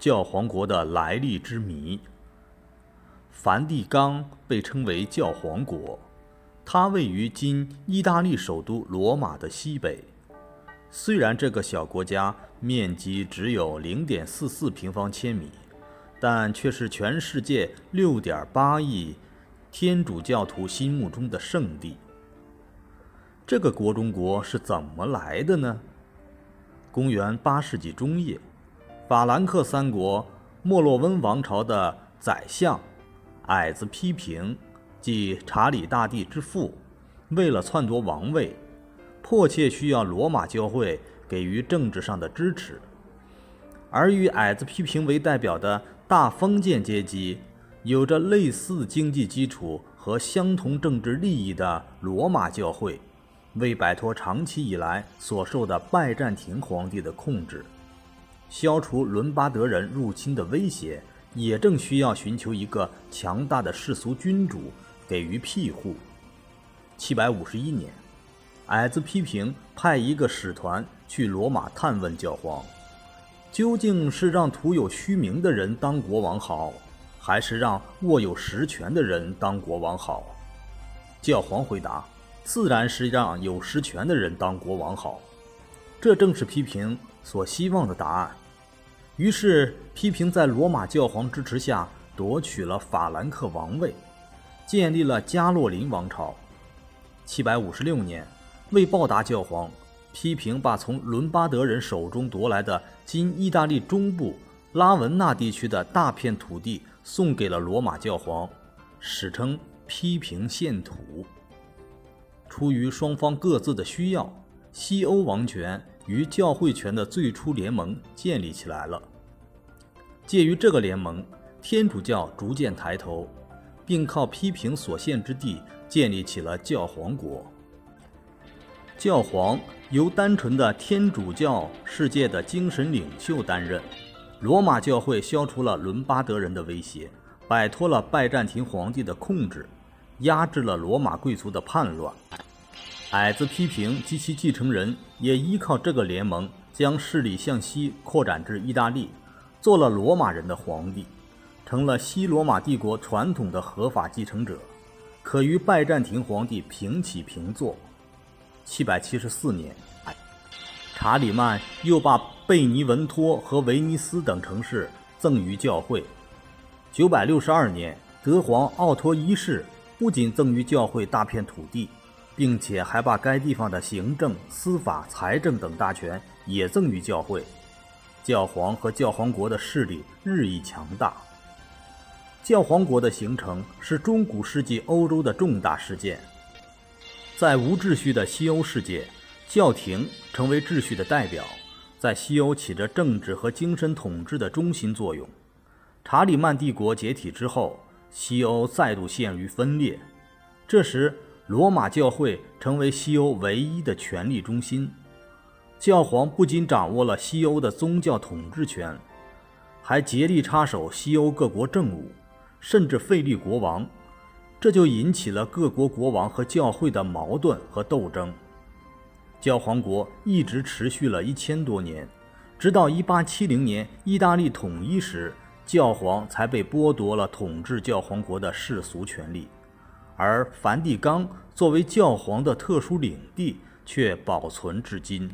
教皇国的来历之谜。梵蒂冈被称为教皇国，它位于今意大利首都罗马的西北。虽然这个小国家面积只有零点四四平方千米，但却是全世界六点八亿天主教徒心目中的圣地。这个国中国是怎么来的呢？公元八世纪中叶。法兰克三国莫洛温王朝的宰相矮子批评，即查理大帝之父，为了篡夺王位，迫切需要罗马教会给予政治上的支持。而与矮子批评为代表的大封建阶级，有着类似经济基础和相同政治利益的罗马教会，为摆脱长期以来所受的拜占庭皇帝的控制。消除伦巴德人入侵的威胁，也正需要寻求一个强大的世俗君主给予庇护。七百五十一年，矮子批评派一个使团去罗马探问教皇，究竟是让徒有虚名的人当国王好，还是让握有实权的人当国王好？教皇回答：“自然是让有实权的人当国王好。”这正是批评所希望的答案。于是，批评在罗马教皇支持下夺取了法兰克王位，建立了加洛林王朝。756年，为报答教皇，批评把从伦巴德人手中夺来的今意大利中部拉文纳地区的大片土地送给了罗马教皇，史称“批评献土”。出于双方各自的需要，西欧王权与教会权的最初联盟建立起来了。介于这个联盟，天主教逐渐抬头，并靠批评所限之地建立起了教皇国。教皇由单纯的天主教世界的精神领袖担任。罗马教会消除了伦巴德人的威胁，摆脱了拜占庭皇帝的控制，压制了罗马贵族的叛乱。矮子批评及其继承人也依靠这个联盟，将势力向西扩展至意大利。做了罗马人的皇帝，成了西罗马帝国传统的合法继承者，可与拜占庭皇帝平起平坐。七百七十四年，查理曼又把贝尼文托和威尼斯等城市赠予教会。九百六十二年，德皇奥托一世不仅赠予教会大片土地，并且还把该地方的行政、司法、财政等大权也赠予教会。教皇和教皇国的势力日益强大。教皇国的形成是中古世纪欧洲的重大事件。在无秩序的西欧世界，教廷成为秩序的代表，在西欧起着政治和精神统治的中心作用。查理曼帝国解体之后，西欧再度陷于分裂。这时，罗马教会成为西欧唯一的权力中心。教皇不仅掌握了西欧的宗教统治权，还竭力插手西欧各国政务，甚至废立国王，这就引起了各国国王和教会的矛盾和斗争。教皇国一直持续了一千多年，直到1870年意大利统一时，教皇才被剥夺了统治教皇国的世俗权利，而梵蒂冈作为教皇的特殊领地却保存至今。